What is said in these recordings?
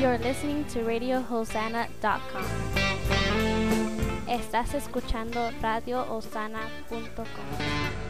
You're listening to RadioHosanna.com. Estás escuchando RadioHosanna.com.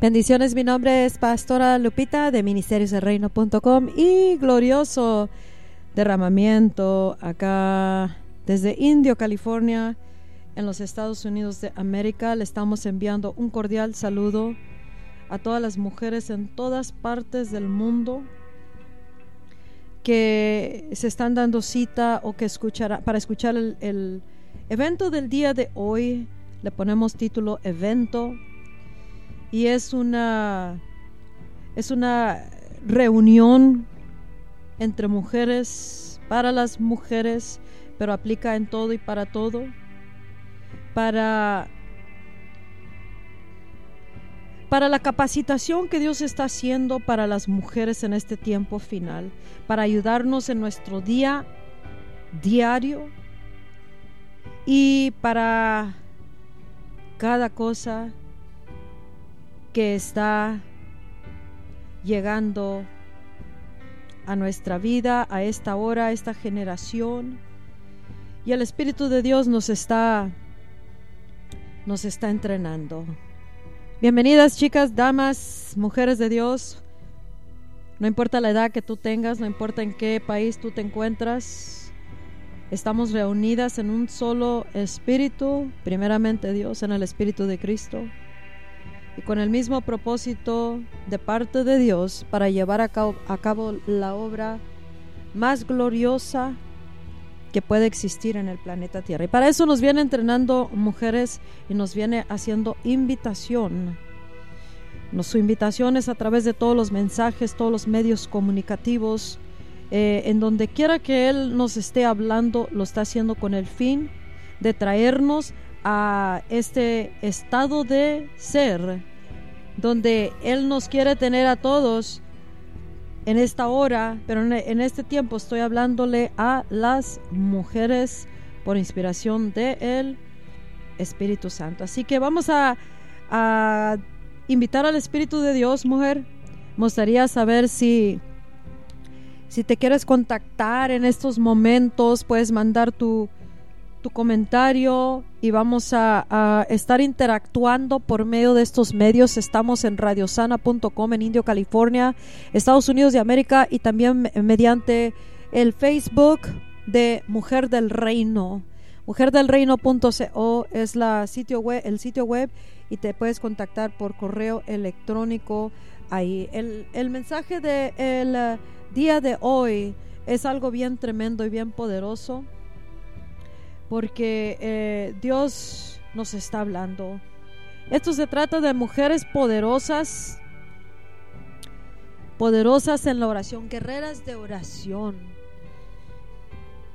Bendiciones, mi nombre es Pastora Lupita de ministeriosdelreino.com y glorioso derramamiento acá desde Indio, California, en los Estados Unidos de América. Le estamos enviando un cordial saludo a todas las mujeres en todas partes del mundo que se están dando cita o que escuchará para escuchar el, el evento del día de hoy. Le ponemos título Evento y es una es una reunión entre mujeres para las mujeres pero aplica en todo y para todo para para la capacitación que Dios está haciendo para las mujeres en este tiempo final para ayudarnos en nuestro día diario y para cada cosa que está llegando a nuestra vida, a esta hora, a esta generación. Y el Espíritu de Dios nos está nos está entrenando. Bienvenidas chicas, damas, mujeres de Dios. No importa la edad que tú tengas, no importa en qué país tú te encuentras. Estamos reunidas en un solo espíritu, primeramente Dios, en el Espíritu de Cristo y con el mismo propósito de parte de Dios para llevar a cabo, a cabo, la obra más gloriosa que puede existir en el planeta Tierra. Y para eso nos viene entrenando mujeres y nos viene haciendo invitación. Su invitación es a través de todos los mensajes, todos los medios comunicativos, eh, en donde quiera que Él nos esté hablando, lo está haciendo con el fin de traernos a este estado de ser donde Él nos quiere tener a todos en esta hora, pero en este tiempo estoy hablándole a las mujeres por inspiración de el Espíritu Santo. Así que vamos a, invitar al Espíritu de Dios, mujer. Me gustaría saber si, si te quieres contactar en estos momentos, puedes mandar tu, tu comentario y vamos a, estar interactuando por medio de estos medios. Estamos en radiosana.com en Indio, California, Estados Unidos de América y también mediante el Facebook de Mujer del Reino. Mujerdelreino.co es la sitio web, el sitio web y te puedes contactar por correo electrónico ahí. El, el mensaje del de día de hoy es algo bien tremendo y bien poderoso porque eh, Dios nos está hablando. Esto se trata de mujeres poderosas, poderosas en la oración, guerreras de oración.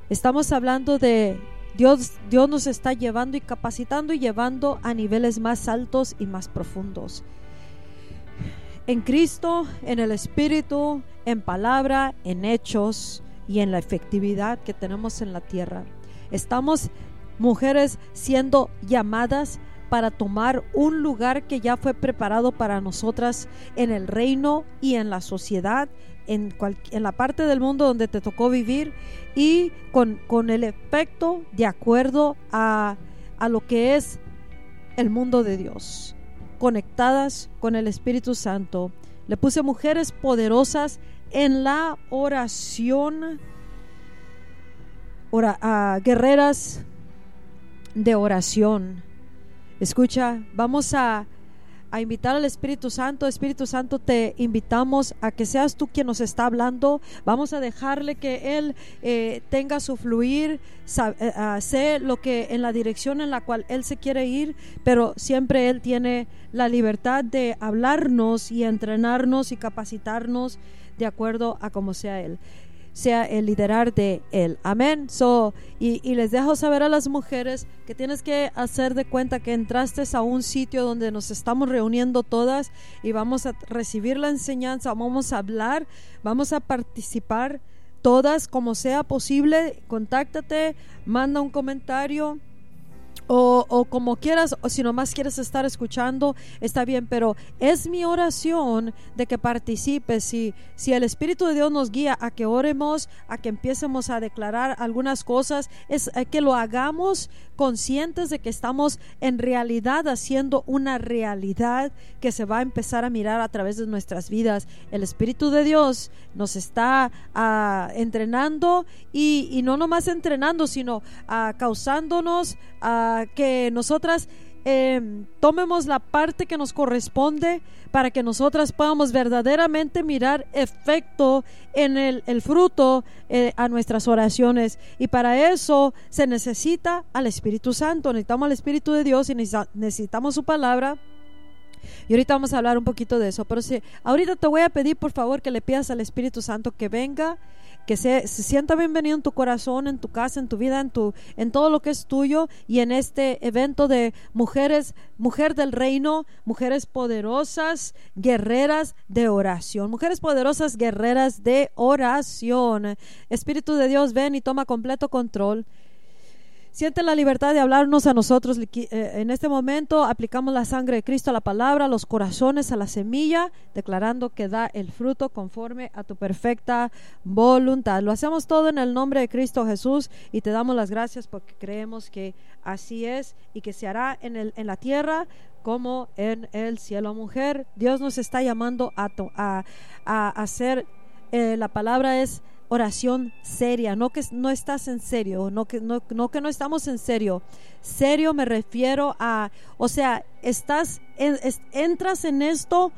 Estamos hablando de Dios, Dios nos está llevando y capacitando y llevando a niveles más altos y más profundos. En Cristo, en el Espíritu, en palabra, en hechos y en la efectividad que tenemos en la tierra. Estamos mujeres siendo llamadas para tomar un lugar que ya fue preparado para nosotras en el reino y en la sociedad, en, la parte del mundo donde te tocó vivir y con, el efecto de acuerdo a lo que es el mundo de Dios, conectadas con el Espíritu Santo. Le puse mujeres poderosas en la oración, ora- guerreras de oración. Escucha, vamos a, a invitar al Espíritu Santo. Espíritu Santo, te invitamos a que seas tú quien nos está hablando. Vamos a dejarle que Él eh, tenga su fluir, eh, sé lo que en la dirección en la cual Él se quiere ir, pero siempre Él tiene la libertad de hablarnos y entrenarnos y capacitarnos de acuerdo a como sea Él sea el liderar de él. Amén. So, y, y les dejo saber a las mujeres que tienes que hacer de cuenta que entraste a un sitio donde nos estamos reuniendo todas y vamos a recibir la enseñanza, vamos a hablar, vamos a participar todas como sea posible. Contáctate, manda un comentario. O, o como quieras, o si nomás quieres estar escuchando, está bien, pero es mi oración de que participes. Si, si el Espíritu de Dios nos guía a que oremos, a que empecemos a declarar algunas cosas, es eh, que lo hagamos conscientes de que estamos en realidad haciendo una realidad que se va a empezar a mirar a través de nuestras vidas. El Espíritu de Dios nos está ah, entrenando y, y no nomás entrenando, sino ah, causándonos a que nosotras eh, tomemos la parte que nos corresponde para que nosotras podamos verdaderamente mirar efecto en el, fruto eh, a nuestras oraciones. Y para eso se necesita al Espíritu Santo, necesitamos al Espíritu de Dios y necesita- necesitamos su palabra. Y ahorita vamos a hablar un poquito de eso. Pero si ahorita te voy a pedir por favor que le pidas al Espíritu Santo que venga, que se, sienta bienvenido en tu corazón, en tu casa, en tu vida, en tu, en todo lo que es tuyo y en este evento de mujeres, mujer del reino, mujeres poderosas, guerreras de oración, mujeres poderosas, guerreras de oración. Espíritu de Dios, ven y toma completo control. Siente la libertad de hablarnos a nosotros. Eh, En este momento aplicamos la sangre de Cristo a la palabra, los corazones, a la semilla, declarando que da el fruto conforme a tu perfecta voluntad. Lo hacemos todo en el nombre de Cristo Jesús y te damos las gracias porque creemos que así es y que se hará en, el, en la tierra como en el cielo. Mujer, Dios nos está llamando a, a, a hacer, eh, la palabra es oración seria, no que no estás en serio, no que no, no que no estamos en serio. Serio me refiero a, o sea, estás en- entras en esto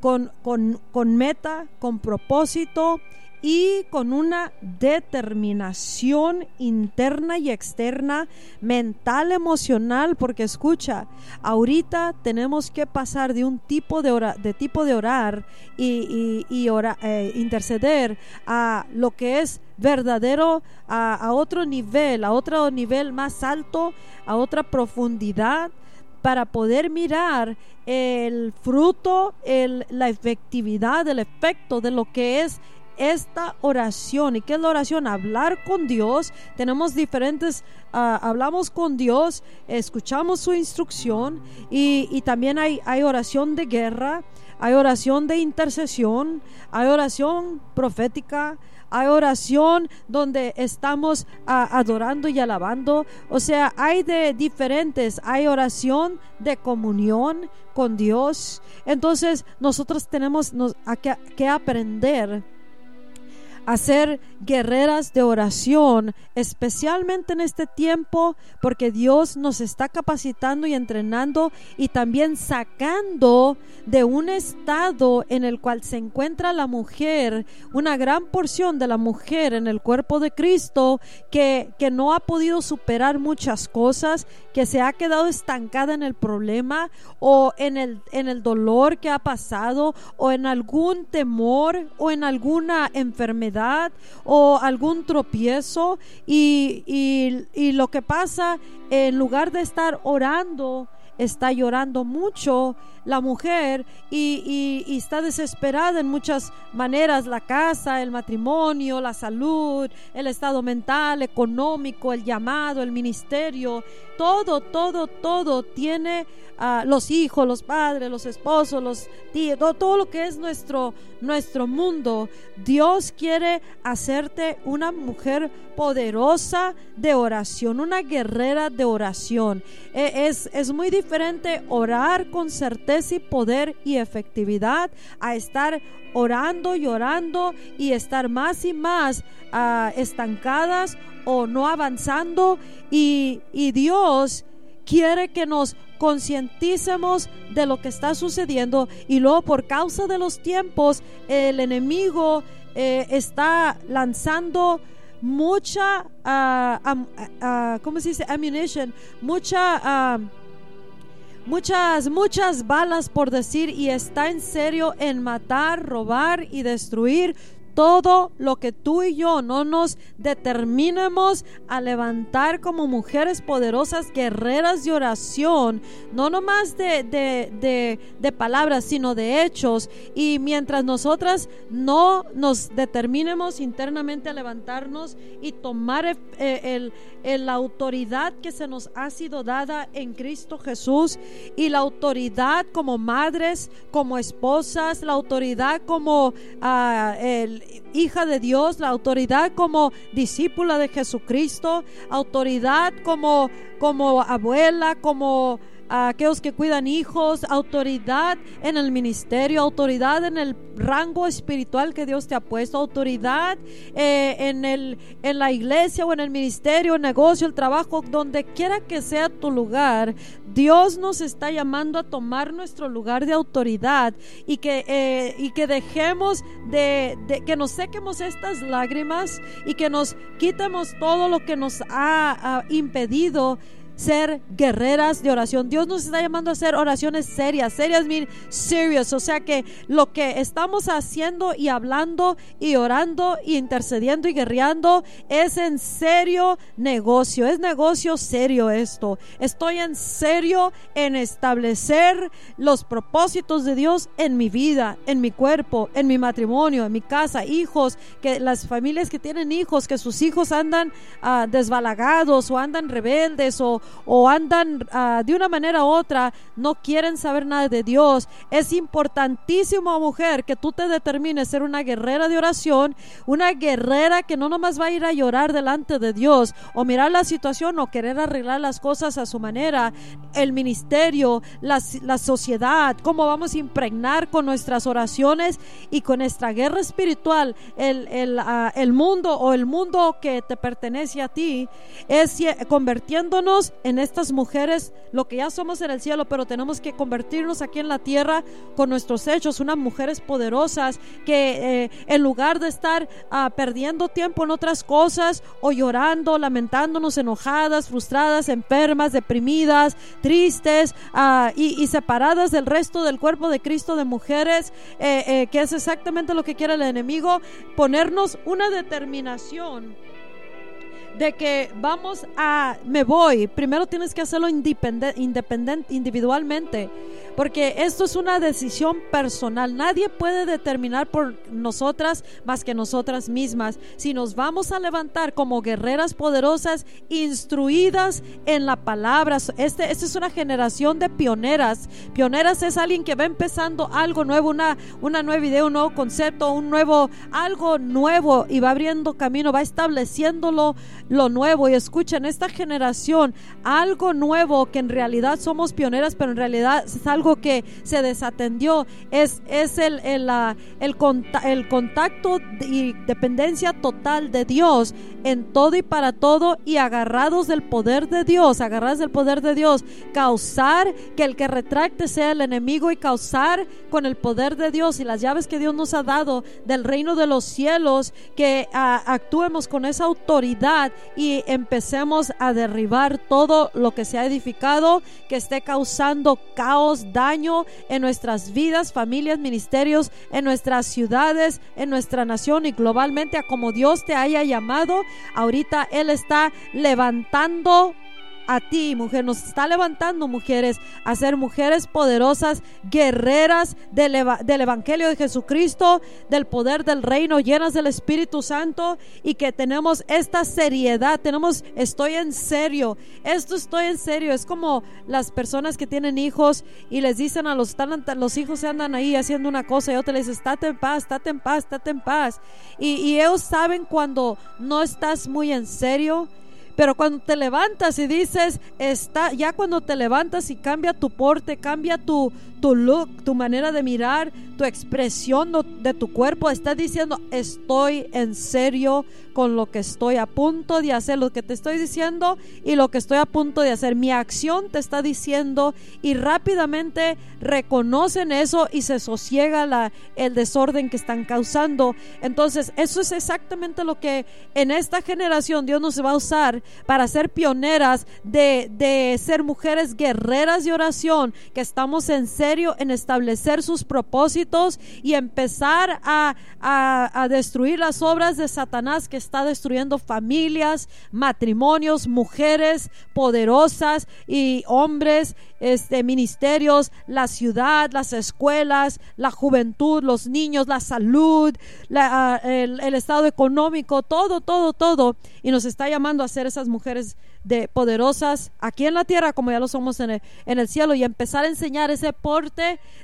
con, con, con meta, con propósito y con una determinación interna y externa, mental, emocional, porque escucha, ahorita tenemos que pasar de un tipo de, ora- de tipo de orar y, y- y ora- eh, interceder a lo que es verdadero, a, a otro nivel, a otro nivel más alto, a otra profundidad para poder mirar el fruto, el- la efectividad, el efecto de lo que es esta oración. ¿Y qué es la oración? Hablar con Dios. Tenemos diferentes, ah, hablamos con Dios, escuchamos su instrucción y, y también hay, hay oración de guerra, hay oración de intercesión, hay oración profética, hay oración donde estamos ah, adorando y alabando. O sea, hay de diferentes. Hay oración de comunión con Dios. Entonces, nosotros tenemos que, que aprender a ser guerreras de oración, especialmente en este tiempo, porque Dios nos está capacitando y entrenando y también sacando de un estado en el cual se encuentra la mujer, una gran porción de la mujer en el cuerpo de Cristo, que, que no ha podido superar muchas cosas, que se ha quedado estancada en el problema o en el, en el dolor que ha pasado o en algún temor o en alguna enfermedad o algún tropiezo y, y- y lo que pasa en lugar de estar orando está llorando mucho la mujer y, y- está desesperada en muchas maneras, la casa, el matrimonio, la salud, el estado mental, económico, el llamado, el ministerio, todo, todo, todo tiene ah, los hijos, los padres, los esposos, los tíos, todo, todo lo que es nuestro, nuestro mundo. Dios quiere hacerte una mujer poderosa de oración, una guerrera de oración. E- Es, es muy diferente orar con certeza y poder y efectividad a estar orando y orando y estar más y más ah, estancadas o no avanzando y, y Dios quiere que nos concienticemos de lo que está sucediendo y luego por causa de los tiempos el enemigo eh, está lanzando mucha ah, ¿cómo se dice? ammunition mucha muchas, muchas balas por decir y está en serio en matar, robar y destruir todo lo que tú y yo no nos determinemos a levantar como mujeres poderosas, guerreras de oración, no nomás de, de, de, de palabras, sino de hechos. Y mientras nosotras no nos determinemos internamente a levantarnos y tomar eh, el, el- la autoridad que se nos ha sido dada en Cristo Jesús y la autoridad como madres, como esposas, la autoridad como ah, el- hija de Dios, la autoridad como discípula de Jesucristo, autoridad como, como abuela, como a aquellos que cuidan hijos, autoridad en el ministerio, autoridad en el rango espiritual que Dios te ha puesto, autoridad eh, en, el, en la iglesia o en el ministerio, el negocio, el trabajo, donde quiera que sea tu lugar, Dios nos está llamando a tomar nuestro lugar de autoridad y que, eh, y que dejemos de, que nos sequemos estas lágrimas y que nos quitemos todo lo que nos ha impedido ser guerreras de oración. Dios nos está llamando a hacer oraciones serias. Serias mean serious. O sea que lo que estamos haciendo y hablando y orando y intercediendo y guerreando es en serio negocio. Es negocio serio esto. Estoy en serio en establecer los propósitos de Dios en mi vida, en mi cuerpo, en mi matrimonio, en mi casa, hijos, que las familias que tienen hijos, que sus hijos andan ah, desbalagados o andan rebeldes o, o andan ah, de una manera u otra, no quieren saber nada de Dios. Es importantísimo, mujer, que tú te determines ser una guerrera de oración, una guerrera que no nomás va a ir a llorar delante de Dios o mirar la situación o querer arreglar las cosas a su manera, el ministerio, la, la sociedad, cómo vamos a impregnar con nuestras oraciones y con nuestra guerra espiritual el, el, ah, el mundo o el mundo que te pertenece a ti, es ye- convirtiéndonos en estas mujeres, lo que ya somos en el cielo, pero tenemos que convertirnos aquí en la tierra con nuestros hechos, unas mujeres poderosas que eh, en lugar de estar ah, perdiendo tiempo en otras cosas o llorando, lamentándonos, enojadas, frustradas, enfermas, deprimidas, tristes y, y separadas del resto del cuerpo de Cristo de mujeres, eh, eh, que es exactamente lo que quiere el enemigo, ponernos una determinación de que vamos a, me voy, primero tienes que hacerlo independente, independente, individualmente, porque esto es una decisión personal. Nadie puede determinar por nosotras más que nosotras mismas. Si nos vamos a levantar como guerreras poderosas, instruidas en la palabra, este, esta es una generación de pioneras. Pioneras es alguien que va empezando algo nuevo, una, una nueva idea, un nuevo concepto, un nuevo, algo nuevo y va abriendo camino, va estableciéndolo lo nuevo. Y escuchen, esta generación, algo nuevo que en realidad somos pioneras, pero en realidad es algo que se desatendió, es, es el, el, el, el contacto y dependencia total de Dios en todo y para todo y agarrados del poder de Dios, agarrados del poder de Dios, causar que el que retracte sea el enemigo y causar con el poder de Dios. Y las llaves que Dios nos ha dado del reino de los cielos, que actuemos con esa autoridad y empecemos a derribar todo lo que se ha edificado, que esté causando caos, daño en nuestras vidas, familias, ministerios, en nuestras ciudades, en nuestra nación y globalmente a como Dios te haya llamado. Ahorita Él está levantando a ti, mujer, nos está levantando, mujeres, a ser mujeres poderosas, guerreras del, eva- del Evangelio de Jesucristo, del poder del reino, llenas del Espíritu Santo y que tenemos esta seriedad, tenemos, estoy en serio, esto estoy en serio, es como las personas que tienen hijos y les dicen a los, los hijos se andan ahí haciendo una cosa y otra les dice, estate en paz, estate en paz, estate en paz. Y ellos saben cuando no estás muy en serio. Pero cuando te levantas y dices, está, ya cuando te levantas y cambia tu porte, cambia tu, tu look, tu manera de mirar, tu expresión de tu cuerpo, estás diciendo, estoy en serio con lo que estoy a punto de hacer, lo que te estoy diciendo y lo que estoy a punto de hacer. Mi acción te está diciendo y rápidamente reconocen eso y se sosiega la, el desorden que están causando. Entonces, eso es exactamente lo que en esta generación Dios nos va a usar para ser pioneras de, de ser mujeres guerreras de oración, que estamos en serio en establecer sus propósitos y empezar a, a, destruir las obras de Satanás que está destruyendo familias, matrimonios, mujeres poderosas y hombres, este, ministerios, la ciudad, las escuelas, la juventud, los niños, la salud, ah, el, estado económico, todo, todo, todo. Y nos está llamando a ser esas mujeres de poderosas aquí en la tierra como ya lo somos en el, en el cielo y empezar a enseñar ese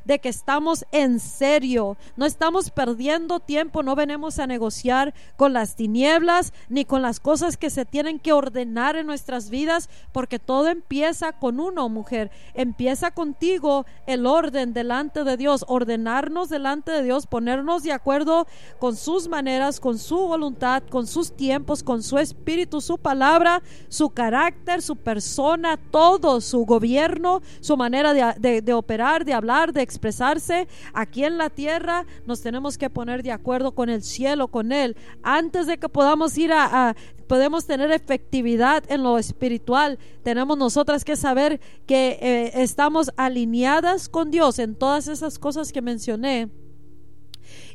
de que estamos en serio, no estamos perdiendo tiempo, no venimos a negociar con las tinieblas ni con las cosas que se tienen que ordenar en nuestras vidas, porque todo empieza con uno, mujer, empieza contigo el orden delante de Dios, ordenarnos delante de Dios, ponernos de acuerdo con sus maneras, con su voluntad, con sus tiempos, con su espíritu, su palabra, su carácter, su persona, todo, su gobierno, su manera de operar, de hablar, de expresarse. Aquí en la tierra nos tenemos que poner de acuerdo con el cielo, con Él, antes de que podamos ir a, podemos tener efectividad en lo espiritual. Tenemos nosotras que saber que eh, estamos alineadas con Dios en todas esas cosas que mencioné.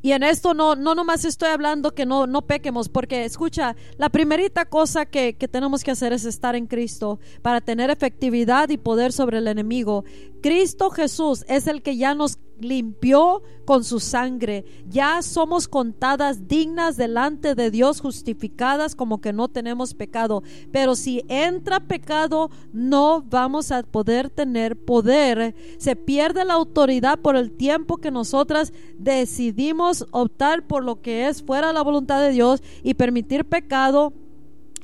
Y en esto no, no nomás estoy hablando que no, no pequemos, porque escucha, la primerita cosa que, que tenemos que hacer es estar en Cristo para tener efectividad y poder sobre el enemigo. Cristo Jesús es el que ya nos limpió con su sangre. Ya somos contadas dignas delante de Dios, justificadas como que no tenemos pecado. Pero si entra pecado, no vamos a poder tener poder. Se pierde la autoridad por el tiempo que nosotras decidimos optar por lo que es fuera la voluntad de Dios y permitir pecado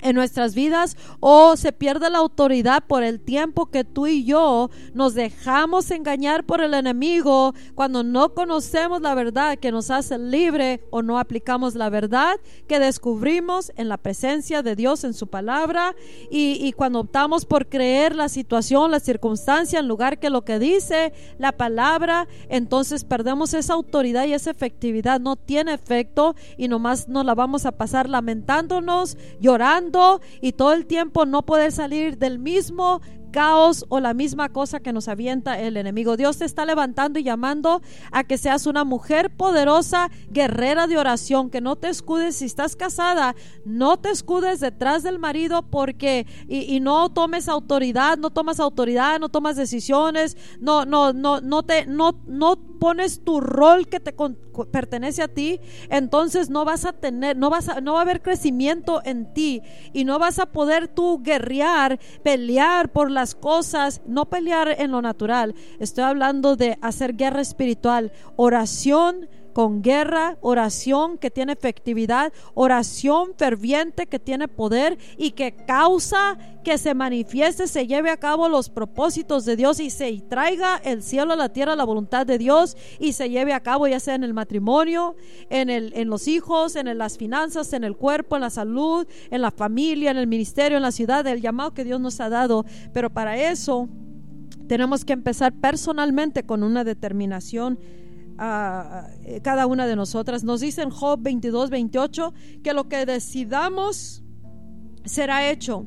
en nuestras vidas o se pierde la autoridad por el tiempo que tú y yo nos dejamos engañar por el enemigo cuando no conocemos la verdad que nos hace libre o no aplicamos la verdad que descubrimos en la presencia de Dios en su palabra. Y, y cuando optamos por creer la situación, la circunstancia en lugar que lo que dice la palabra, entonces perdemos esa autoridad y esa efectividad, no tiene efecto y nomás nos la vamos a pasar lamentándonos, llorando y todo el tiempo no poder salir del mismo caos o la misma cosa que nos avienta el enemigo. Dios te está levantando y llamando a que seas una mujer poderosa, guerrera de oración, que no te escudes si estás casada, no te escudes detrás del marido porque y, no tomes autoridad, no tomas autoridad, no tomas decisiones, no no no no te no no pones tu rol que te pertenece a ti, entonces no vas a tener, no vas a, no va a haber crecimiento en ti y no vas a poder tú guerrear, pelear por las cosas, no pelear en lo natural. Estoy hablando de hacer guerra espiritual, oración con guerra, oración que tiene efectividad, oración ferviente que tiene poder y que causa que se manifieste, se lleve a cabo los propósitos de Dios y se traiga el cielo a la tierra, la voluntad de Dios y se lleve a cabo ya sea en el matrimonio, en, el, en los hijos, en el- las finanzas, en el cuerpo, en la salud, en la familia, en el ministerio, en la ciudad, el llamado que Dios nos ha dado. Pero para eso tenemos que empezar personalmente con una determinación a cada una de nosotras. Nos dice en Job 22, 28 que lo que decidamos será hecho.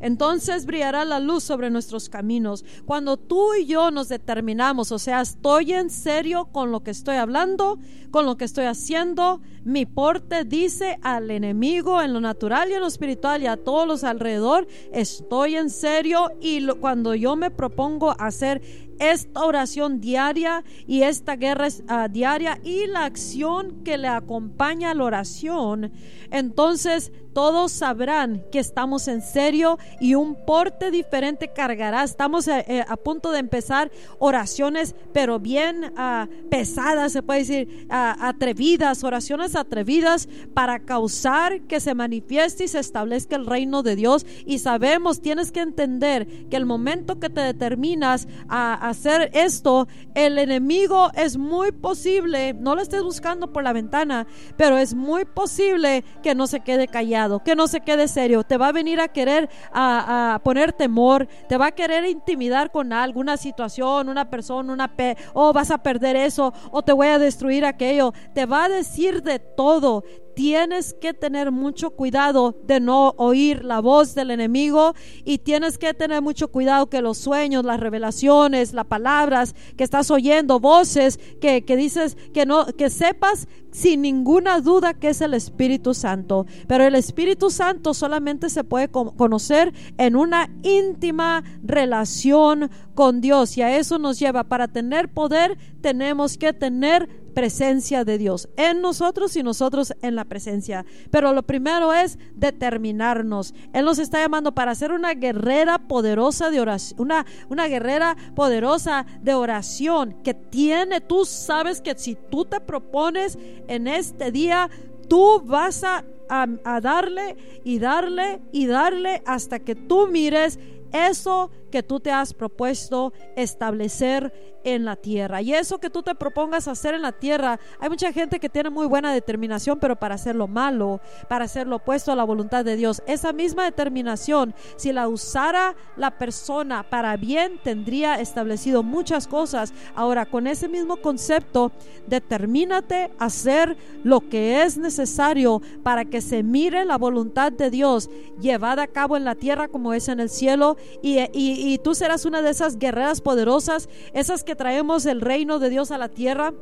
Entonces brillará la luz sobre nuestros caminos. Cuando tú y yo nos determinamos, o sea, estoy en serio con lo que estoy hablando, con lo que estoy haciendo, mi porte dice al enemigo en lo natural y en lo espiritual y a todos los alrededor, estoy en serio y cuando yo me propongo hacer esta oración diaria y esta guerra uh, diaria y la acción que le acompaña a la oración, entonces todos sabrán que estamos en serio y un porte diferente cargará. Estamos eh, eh, a punto de empezar oraciones, pero bien uh, pesadas, se puede decir, uh, atrevidas, oraciones atrevidas para causar que se manifieste y se establezca el reino de Dios. Y sabemos, tienes que entender que el momento que te determinas a hacer esto, el enemigo es muy posible, no lo estés buscando por la ventana, pero es muy posible que no se quede callado, que no se quede serio. Te va a venir a querer a, poner temor, te va a querer intimidar con alguna situación, una persona, una pe o vas a perder eso, o te voy a destruir aquello. Te va a decir de todo tienes que tener mucho cuidado de no oír la voz del enemigo y tienes que tener mucho cuidado que los sueños, las revelaciones, las palabras que estás oyendo, voces que, que dices que no, que sepas sin ninguna duda que es el Espíritu Santo. Pero el Espíritu Santo solamente se puede conocer en una íntima relación con Dios y a eso nos lleva. Para tener poder tenemos que tener presencia de Dios en nosotros y nosotros en la presencia. Pero lo primero es determinarnos. Él nos está llamando para ser una guerrera poderosa de oración, una, una guerrera poderosa de oración que tiene, tú sabes que si tú te propones en este día, tú vas a, a darle y darle y darle hasta que tú mires eso que tú te has propuesto establecer en la tierra. Y eso que tú te propongas hacer en la tierra, hay mucha gente que tiene muy buena determinación, pero para hacer lo malo, para hacer lo opuesto a la voluntad de Dios. Esa misma determinación, si la usara la persona para bien, tendría establecido muchas cosas. Ahora, con ese mismo concepto, determínate a hacer lo que es necesario para que se mire la voluntad de Dios llevada a cabo en la tierra como es en el cielo y, y tú serás una de esas guerreras poderosas, esas que traemos el reino de Dios a la tierra,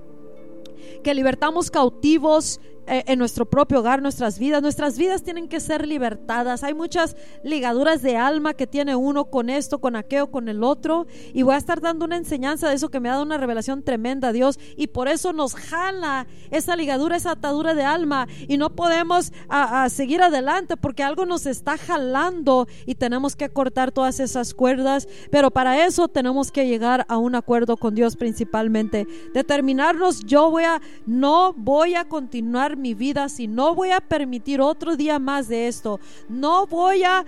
que libertamos cautivos, en nuestro propio hogar, nuestras vidas. Nuestras vidas tienen que ser libertadas. Hay muchas ligaduras de alma que tiene uno con esto, con aquello, con el otro. Y voy a estar dando una enseñanza de eso que me ha dado una revelación tremenda, Dios. Y por eso nos jala esa ligadura, esa atadura de alma. Y no podemos a, seguir adelante porque algo nos está jalando y tenemos que cortar todas esas cuerdas. Pero para eso tenemos que llegar a un acuerdo con Dios principalmente. Determinarnos, yo voy a, no voy a continuar mi vida si no voy a permitir otro día más de esto. No voy a,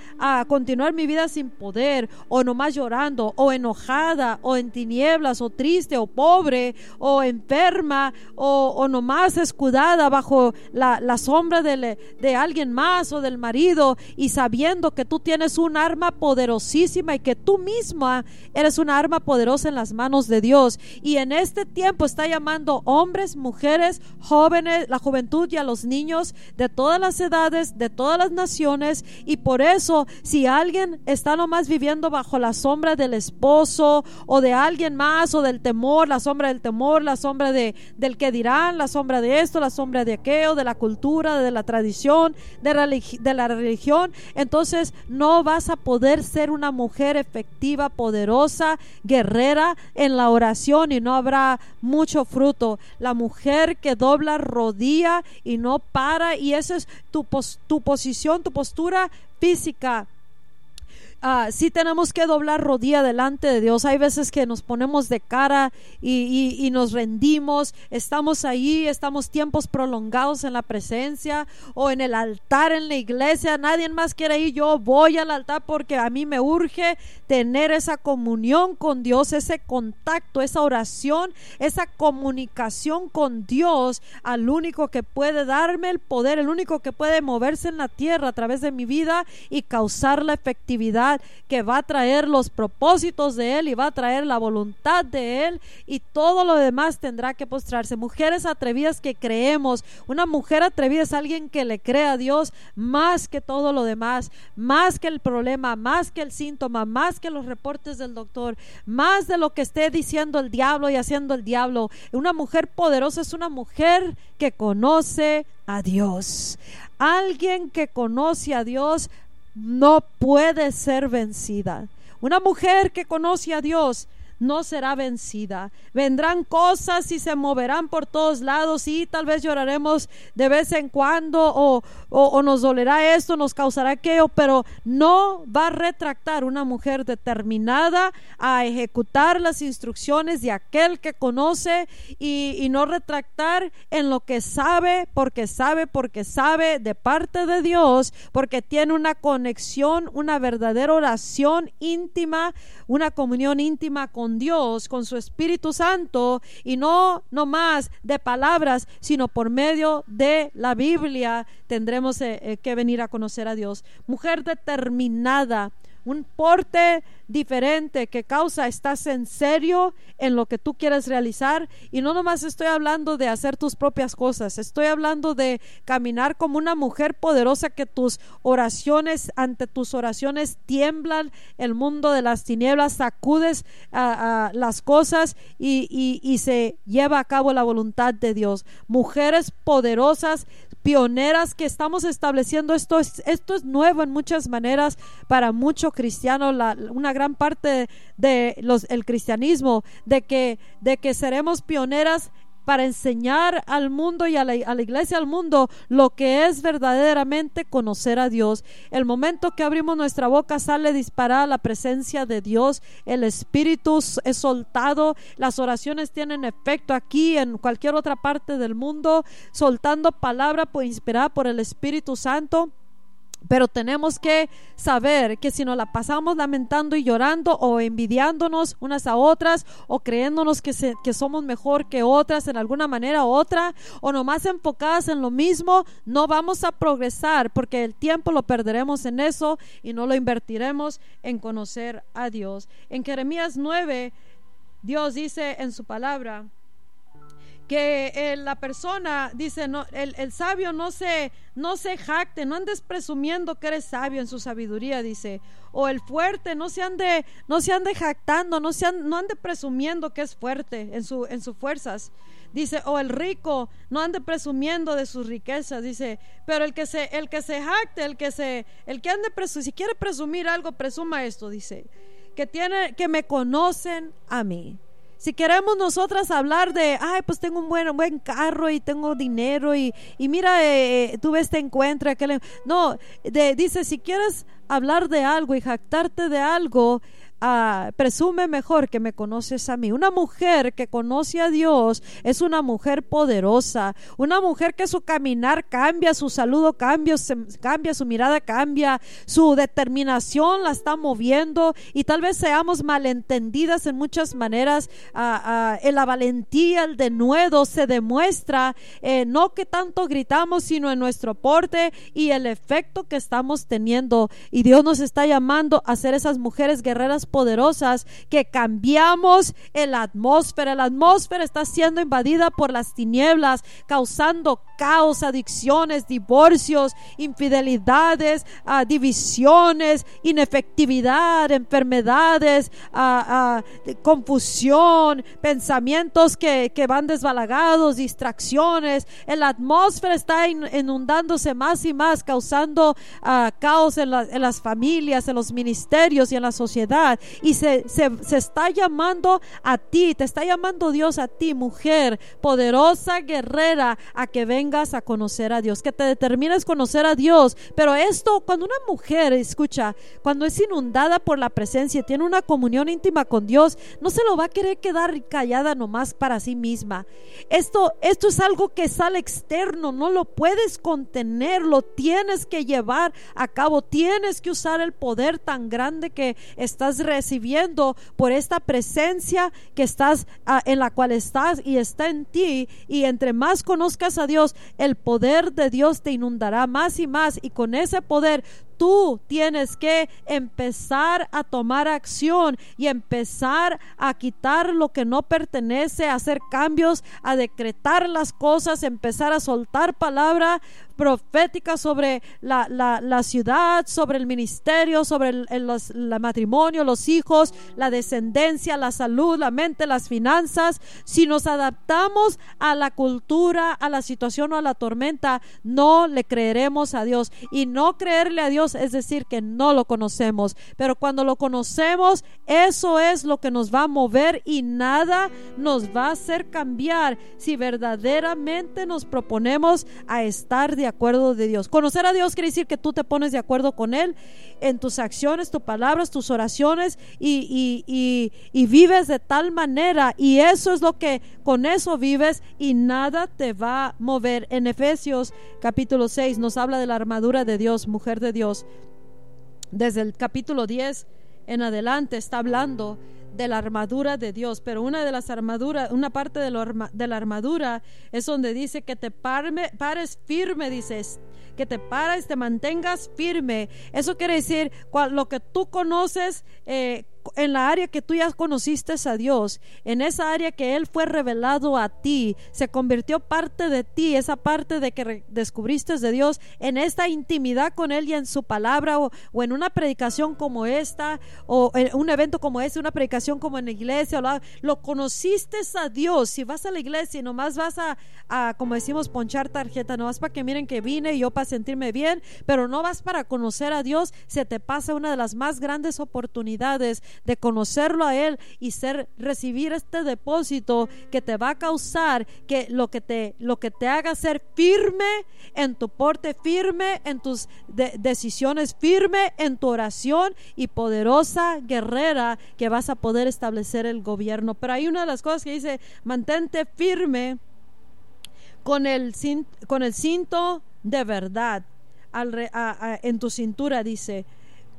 continuar mi vida sin poder o nomás llorando o enojada o en tinieblas o triste o pobre o enferma o, o nomás escudada bajo la, la sombra de, de alguien más o del marido y sabiendo que tú tienes un arma poderosísima y que tú misma eres una arma poderosa en las manos de Dios. Y en este tiempo está llamando hombres, mujeres, jóvenes, la juventud y a los niños de todas las edades, de todas las naciones. Y por eso, si alguien está nomás viviendo bajo la sombra del esposo o de alguien más o del temor, la sombra del temor, la sombra de, del que dirán, la sombra de esto, la sombra de aquello, de la cultura, de la tradición, de, de la religión, entonces no vas a poder ser una mujer efectiva, poderosa, guerrera en la oración y no habrá mucho fruto. La mujer que dobla rodilla y no para y esa es tu, tu posición, tu postura física uh, sí tenemos que doblar rodilla delante de Dios. Hay veces que nos ponemos de cara y, nos rendimos, estamos ahí, estamos tiempos prolongados en la presencia o en el altar en la iglesia. Nadie más quiere ir, yo voy al altar porque a mí me urge tener esa comunión con Dios, ese contacto, esa oración, esa comunicación con Dios, al único que puede darme el poder, el único que puede moverse en la tierra a través de mi vida y causar la efectividad que va a traer los propósitos de Él y va a traer la voluntad de Él y todo lo demás tendrá que postrarse. Mujeres atrevidas que creemos. Una mujer atrevida es alguien que le cree a Dios más que todo lo demás, más que el problema, más que el síntoma, más que los reportes del doctor, más de lo que esté diciendo el diablo y haciendo el diablo. Una mujer poderosa es una mujer que conoce a Dios. Alguien que conoce a Dios no puede ser vencida. Una mujer que conoce a Dios no será vencida. Vendrán cosas y se moverán por todos lados y tal vez lloraremos de vez en cuando o, o, nos dolerá esto, nos causará aquello, pero no va a retractar una mujer determinada a ejecutar las instrucciones de aquel que conoce y, y no retractar en lo que sabe, porque sabe, porque sabe de parte de Dios, porque tiene una conexión, una verdadera oración íntima, una comunión íntima con Dios, con su Espíritu Santo, y no, no más de palabras, sino por medio de la Biblia tendremos eh, eh, que venir a conocer a Dios. Mujer determinada, un porte diferente que causa, estás en serio en lo que tú quieres realizar y no nomás estoy hablando de hacer tus propias cosas, estoy hablando de caminar como una mujer poderosa que tus oraciones, ante tus oraciones tiemblan el mundo de las tinieblas, sacudes a las cosas y, y, y se lleva a cabo la voluntad de Dios. Mujeres poderosas pioneras que estamos estableciendo. Esto es, esto es nuevo en muchas maneras para muchos cristianos, una gran parte de los, el cristianismo, de que, de que seremos pioneras para enseñar al mundo y a la, iglesia, al mundo, lo que es verdaderamente conocer a Dios. El momento que abrimos nuestra boca sale disparada la presencia de Dios, el Espíritu es soltado, las oraciones tienen efecto aquí, en cualquier otra parte del mundo, soltando palabra por, inspirada por el Espíritu Santo. Pero tenemos que saber que si nos la pasamos lamentando y llorando o envidiándonos unas a otras o creyéndonos que, que somos mejor que otras en alguna manera u otra o nomás enfocadas en lo mismo, no vamos a progresar porque el tiempo lo perderemos en eso y no lo invertiremos en conocer a Dios. En Jeremías 9, Dios dice en su palabra, que eh, la persona dice no el, el, sabio no se no se jacte no andes presumiendo que eres sabio en su sabiduría dice. O el fuerte no se ande no se ande jactando no se no ande presumiendo que es fuerte en su en sus fuerzas dice. O el rico no ande presumiendo de sus riquezas dice. Pero el que se el que se jacte el que se el que ande presu si quiere presumir algo presuma esto dice que tiene que me conocen a mí si queremos nosotras hablar de, ay, pues tengo un buen, buen carro y tengo dinero y, y mira, eh, eh tuve este encuentro, aquel... No, de, dice, si quieres hablar de algo y jactarte de algo, Ah, presume mejor que me conoces a mí. Una mujer que conoce a Dios es una mujer poderosa, una mujer que su caminar cambia, su saludo cambia, cambia, su mirada cambia, su determinación la está moviendo y tal vez seamos malentendidas en muchas maneras. Ah, ah, la valentía, el denuedo se demuestra eh, no que tanto gritamos, sino en nuestro porte y el efecto que estamos teniendo. Y Dios nos está llamando a ser esas mujeres guerreras poderosas que cambiamos en la atmósfera. La atmósfera está siendo invadida por las tinieblas, causando caos, adicciones, divorcios, infidelidades, uh, divisiones, inefectividad, enfermedades, uh, uh, confusión, pensamientos que, van desbalagados, distracciones. La atmósfera está inundándose más y más, causando caos en, la, en las familias, en los ministerios y en la sociedad y se, está llamando a ti, te está llamando Dios a ti, mujer poderosa, guerrera, a que vengas a conocer a Dios, que te determines conocer a Dios. Pero esto, cuando una mujer, escucha, cuando es inundada por la presencia, tiene una comunión íntima con Dios, no se lo va a querer quedar callada nomás para sí misma. Esto, esto es algo que sale externo, no lo puedes contener, lo tienes que llevar a cabo, tienes que usar el poder tan grande que estás recibiendo por esta presencia que estás ah, en la cual estás y está en ti y entre más conozcas a Dios, el poder de Dios te inundará más y más y con ese poder tú tienes que empezar a tomar acción y empezar a quitar lo que no pertenece, a hacer cambios, a decretar las cosas, empezar a soltar palabra profética sobre la, la, ciudad, sobre el ministerio, sobre el, el matrimonio, los hijos, la descendencia, la salud, la mente, las finanzas. Si nos adaptamos a la cultura, a la situación o a la tormenta, no le creeremos a Dios. Y no creerle a Dios es decir que no lo conocemos. Pero cuando lo conocemos, eso es lo que nos va a mover y nada nos va a hacer cambiar si verdaderamente nos proponemos a estar de acuerdo de Dios. Conocer a Dios quiere decir que tú te pones de acuerdo con Él en tus acciones, tus palabras, tus oraciones y, y- y- y vives de tal manera y eso es lo que con eso vives y nada te va a mover. En Efesios capítulo 6 nos habla de la armadura de Dios, mujer de Dios. Desde el capítulo 10 en adelante está hablando de la armadura de Dios, pero una de las armaduras, una parte de, la armadura es donde dice que te parme- pares firme, dices, que te pares, te mantengas firme. Eso quiere decir lo que tú conoces eh, en la área que tú ya conociste a Dios, en esa área que Él fue revelado a ti, se convirtió parte de ti, esa parte de que descubriste de Dios, en esta intimidad con Él y en su palabra, o, o en una predicación como esta, o en un evento como este, una predicación como en la iglesia, lo conociste a Dios. Si vas a la iglesia y nomás vas a, a, como decimos, ponchar tarjeta, nomás para que miren que vine y yo para sentirme bien, pero no vas para conocer a Dios, se te pasa una de las más grandes oportunidades de conocerlo a Él y ser, recibir este depósito que te va a causar que lo que te, lo que te haga ser firme en tu porte, firme en tus de- decisiones, firme en tu oración y poderosa guerrera que vas a poder establecer el gobierno. Pero hay una de las cosas que dice, mantente firme con el, con el cinto de verdad en tu cintura, dice,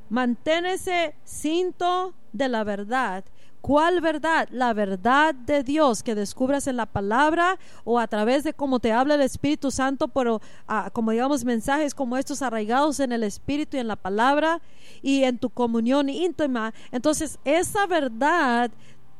mantén ese cinto de la verdad. ¿Cuál verdad? La verdad de Dios que descubras en la palabra o a través de cómo te habla el Espíritu Santo, pero ah, como digamos mensajes como estos arraigados en el Espíritu y en la palabra y en tu comunión íntima. Entonces esa verdad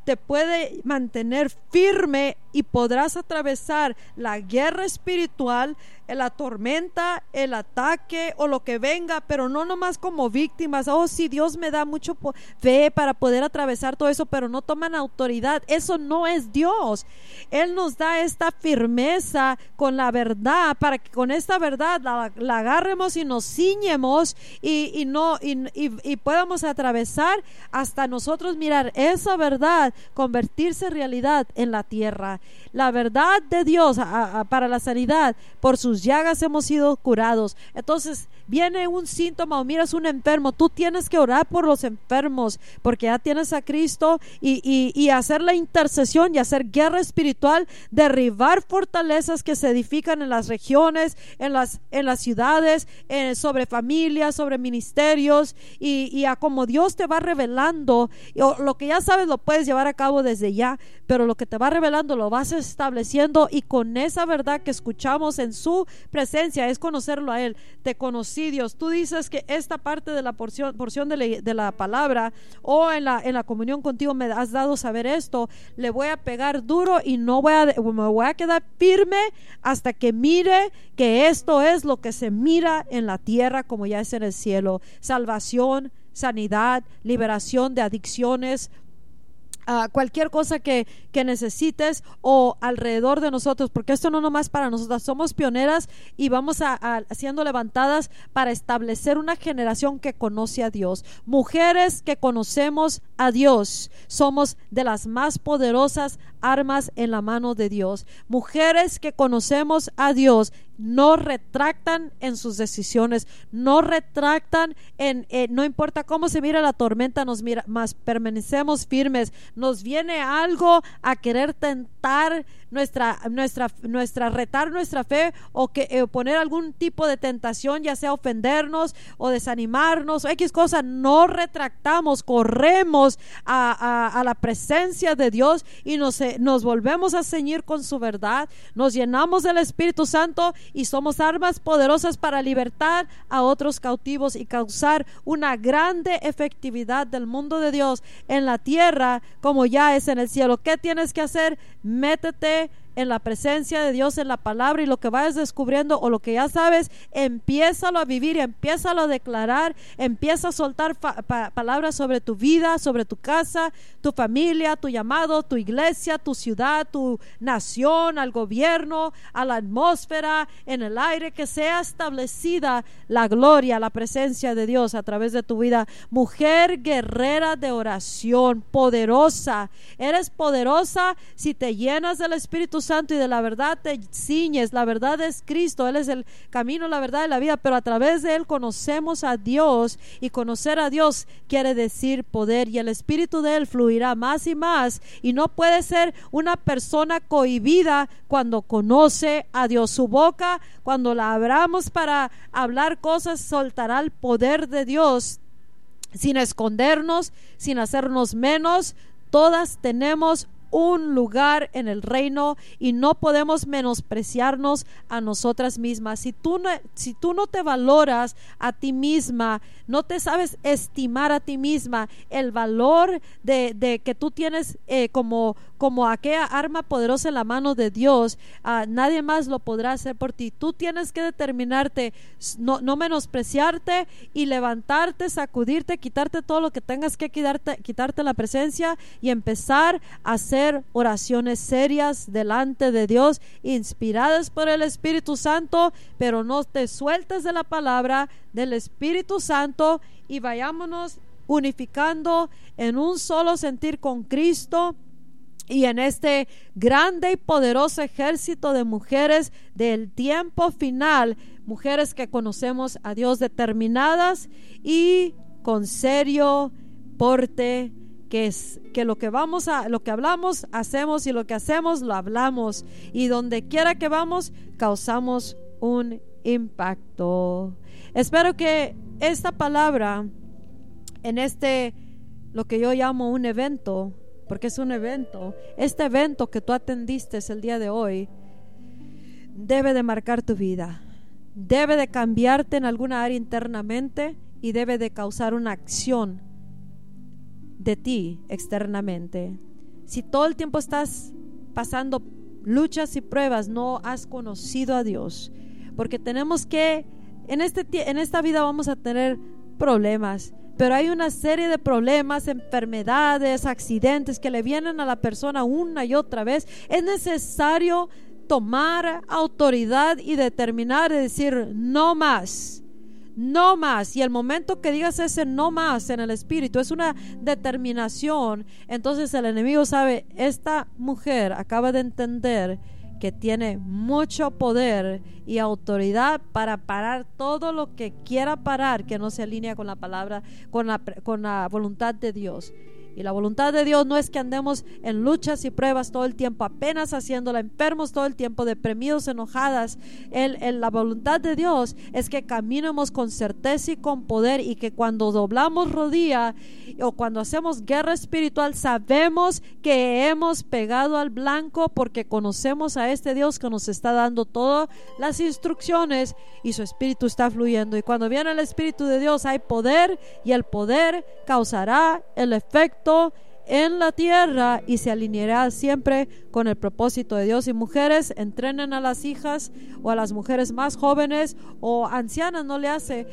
te puede mantener firme y podrás atravesar la guerra espiritual, la tormenta, el ataque o lo que venga, pero no nomás como víctimas. Oh, sí, Dios me da mucho fe para poder atravesar todo eso, pero no toman autoridad. Eso no es Dios. Él nos da esta firmeza con la verdad para que con esta verdad la, agarremos y nos ciñemos y, no y, y- y podamos atravesar hasta nosotros mirar esa verdad convertirse en realidad en la tierra. La verdad de Dios para la sanidad, por sus llagas hemos sido curados. Entonces viene un síntoma o miras un enfermo, tú tienes que orar por los enfermos porque ya tienes a Cristo y, y- y hacer la intercesión y hacer guerra espiritual, derribar fortalezas que se edifican en las regiones, en las, en las ciudades, eh, sobre familias, sobre ministerios y, y a como Dios te va revelando, lo que ya sabes lo puedes llevar a cabo desde ya, pero lo que te va revelando lo vas estableciendo y con esa verdad que escuchamos en su presencia es conocerlo a Él. Te conocí Dios. Tú dices que esta parte de la porción, porción de, la, de la palabra o en la, en la comunión contigo me has dado saber esto, le voy a pegar duro y no voy a, me voy a quedar firme hasta que mire que esto es lo que se mira en la tierra como ya es en el cielo. Salvación, sanidad, liberación de adicciones, cualquier cosa que, que necesites o alrededor de nosotros, porque esto no nomás para nosotras, somos pioneras y vamos a, a- levantadas para establecer una generación que conoce a Dios. Mujeres que conocemos a Dios, somos de las más poderosas armas en la mano de Dios. Mujeres que conocemos a Dios no retractan en sus decisiones, no retractan en, eh, no importa cómo se mira la tormenta, nos mira, más permanecemos firmes. Nos viene algo a querer tentar nuestra, nuestra, nuestra, retar nuestra fe o que eh, poner algún tipo de tentación, ya sea ofendernos o desanimarnos o X cosa, no retractamos, corremos a, la presencia de Dios y nos, eh, nos volvemos a ceñir con su verdad, nos llenamos del Espíritu Santo y somos armas poderosas para libertar a otros cautivos y causar una grande efectividad del mundo de Dios en la tierra como ya es en el cielo. ¿Qué tienes que hacer? Métete en la presencia de Dios, en la palabra y lo que vayas descubriendo o lo que ya sabes, empiézalo a vivir, empiézalo a declarar, empieza a soltar palabras sobre tu vida, sobre tu casa, tu familia, tu llamado, tu iglesia, tu ciudad, tu nación, al gobierno, a la atmósfera, en el aire, que sea establecida la gloria, la presencia de Dios a través de tu vida. Mujer guerrera de oración, poderosa. Eres poderosa si te llenas del Espíritu Santo y de la verdad te ciñes. La verdad es Cristo, Él es el camino, la verdad y la vida, pero a través de Él conocemos a Dios y conocer a Dios quiere decir poder y el Espíritu de Él fluirá más y más y no puede ser una persona cohibida cuando conoce a Dios. Su boca, cuando la abramos para hablar cosas, soltará el poder de Dios sin escondernos, sin hacernos menos. Todas tenemos un lugar en el reino y no podemos menospreciarnos a nosotras mismas. Si tú no, si tú no te valoras a ti misma, no te sabes estimar a ti misma, el valor de, que tú tienes eh, como, como aquella arma poderosa en la mano de Dios, ah, nadie más lo podrá hacer por ti. Tú tienes que determinarte, no, no menospreciarte y levantarte, sacudirte, quitarte todo lo que tengas que quitarte, quitarte la presencia y empezar a hacer oraciones serias delante de Dios, inspiradas por el Espíritu Santo, pero no te sueltes de la palabra del Espíritu Santo y vayámonos unificando en un solo sentir con Cristo y en este grande y poderoso ejército de mujeres del tiempo final, mujeres que conocemos a Dios determinadas y con serio porte que es que lo que vamos a lo que hablamos hacemos y lo que hacemos lo hablamos y donde quiera que vamos causamos un impacto. Espero que esta palabra en este lo que yo llamo un evento, porque es un evento, este evento que tú atendiste el día de hoy debe de marcar tu vida. Debe de cambiarte en alguna área internamente y debe de causar una acción de ti externamente. Si todo el tiempo estás pasando luchas y pruebas, no has conocido a Dios. Porque tenemos que, en, este, en esta vida vamos a tener problemas, pero hay una serie de problemas, enfermedades, accidentes que le vienen a la persona una y otra vez. Es necesario tomar autoridad y determinar y decir, no más no más. Y el momento que digas ese no más en el espíritu es una determinación. Entonces el enemigo sabe, esta mujer acaba de entender que tiene mucho poder y autoridad para parar todo lo que quiera parar que no se alinea con la palabra, con la, con la voluntad de Dios. Y la voluntad de Dios no es que andemos en luchas y pruebas todo el tiempo, apenas haciéndola, enfermos todo el tiempo, deprimidos, enojadas. El, la voluntad de Dios es que caminemos con certeza y con poder y que cuando doblamos rodilla o cuando hacemos guerra espiritual sabemos que hemos pegado al blanco porque conocemos a este Dios que nos está dando todas las instrucciones y su espíritu está fluyendo. Y cuando viene el espíritu de Dios hay poder y el poder causará el efecto en la tierra y se alineará siempre con el propósito de Dios. Y mujeres, entrenen a las hijas o a las mujeres más jóvenes o ancianas, no le hace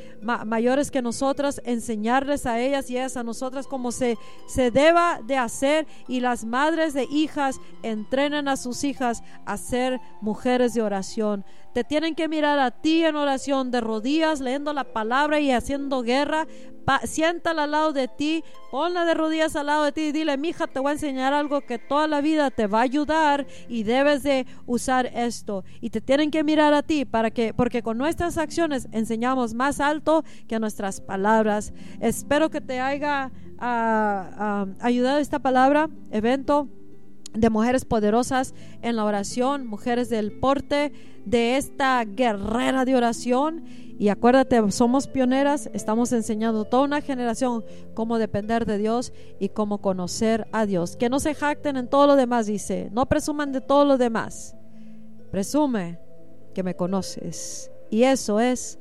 mayores que nosotras, enseñarles a ellas y ellas a nosotras como se, se deba de hacer. Y las madres de hijas entrenen a sus hijas a ser mujeres de oración. Te tienen que mirar a ti en oración, de rodillas, leyendo la palabra y haciendo guerra. siéntala al lado de ti, ponla de rodillas al lado de ti y dile, mija, te voy a enseñar algo que toda la vida te va a ayudar y debes de usar esto. Y te tienen que mirar a ti para que, porque con nuestras acciones enseñamos más alto que nuestras palabras. Espero que te haya ah, ah, ayudado esta palabra, evento de mujeres poderosas en la oración, mujeres del porte de esta guerrera de oración. Y acuérdate, somos pioneras, estamos enseñando toda una generación cómo depender de Dios y cómo conocer a Dios. Que no se jacten en todo lo demás, dice, no presuman de todo lo demás. Presume que me conoces. Y eso es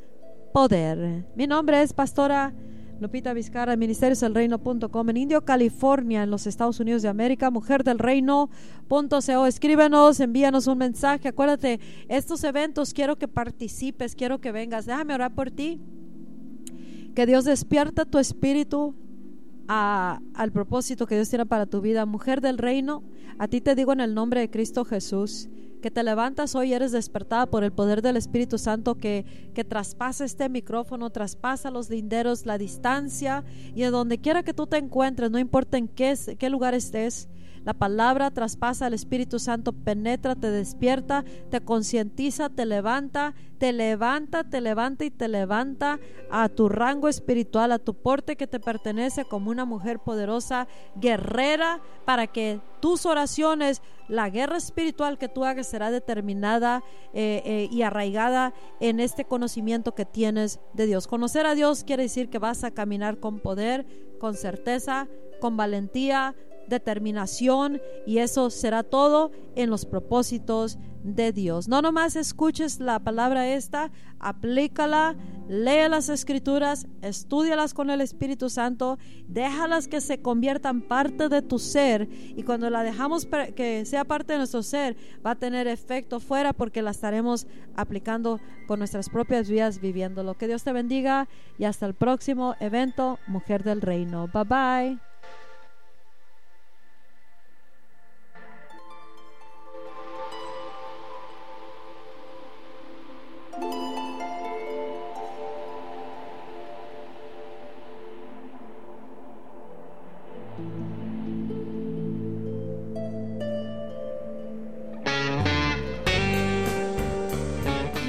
poder. Mi nombre es Pastora Lupita Vizcarra, ministeriosdelreino.com en Indio, California, en los Estados Unidos de América, mujer del reino.co. Escríbenos, envíanos un mensaje. Acuérdate, estos eventos quiero que participes, quiero que vengas. Déjame orar por ti. Que Dios despierta tu espíritu a, al propósito que Dios tiene para tu vida. Mujer del reino, a ti te digo en el nombre de Cristo Jesús que te levantas hoy, eres despertada por el poder del Espíritu Santo que, que traspasa este micrófono, traspasa los linderos, la distancia y en donde quiera que tú te encuentres, no importa en qué, qué lugar estés, la palabra traspasa al Espíritu Santo, penetra, te despierta, te concientiza, te levanta, te levanta, te levanta y te levanta a tu rango espiritual, a tu porte que te pertenece como una mujer poderosa, guerrera, para que tus oraciones, la guerra espiritual que tú hagas será determinada eh, eh, y arraigada en este conocimiento que tienes de Dios. Conocer a Dios quiere decir que vas a caminar con poder, con certeza, con valentía, determinación y eso será todo en los propósitos de Dios. No nomás escuches la palabra esta, aplícala, lee las escrituras, estudialas con el Espíritu Santo, déjalas que se conviertan parte de tu ser y cuando la dejamos que sea parte de nuestro ser va a tener efecto fuera porque la estaremos aplicando con nuestras propias vidas viviéndolo. Que Dios te bendiga y hasta el próximo evento Mujer del Reino. Bye bye.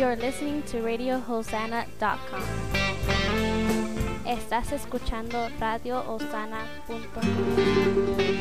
You're listening to RadioHosanna.com. Estás escuchando Radio Hosanna.com.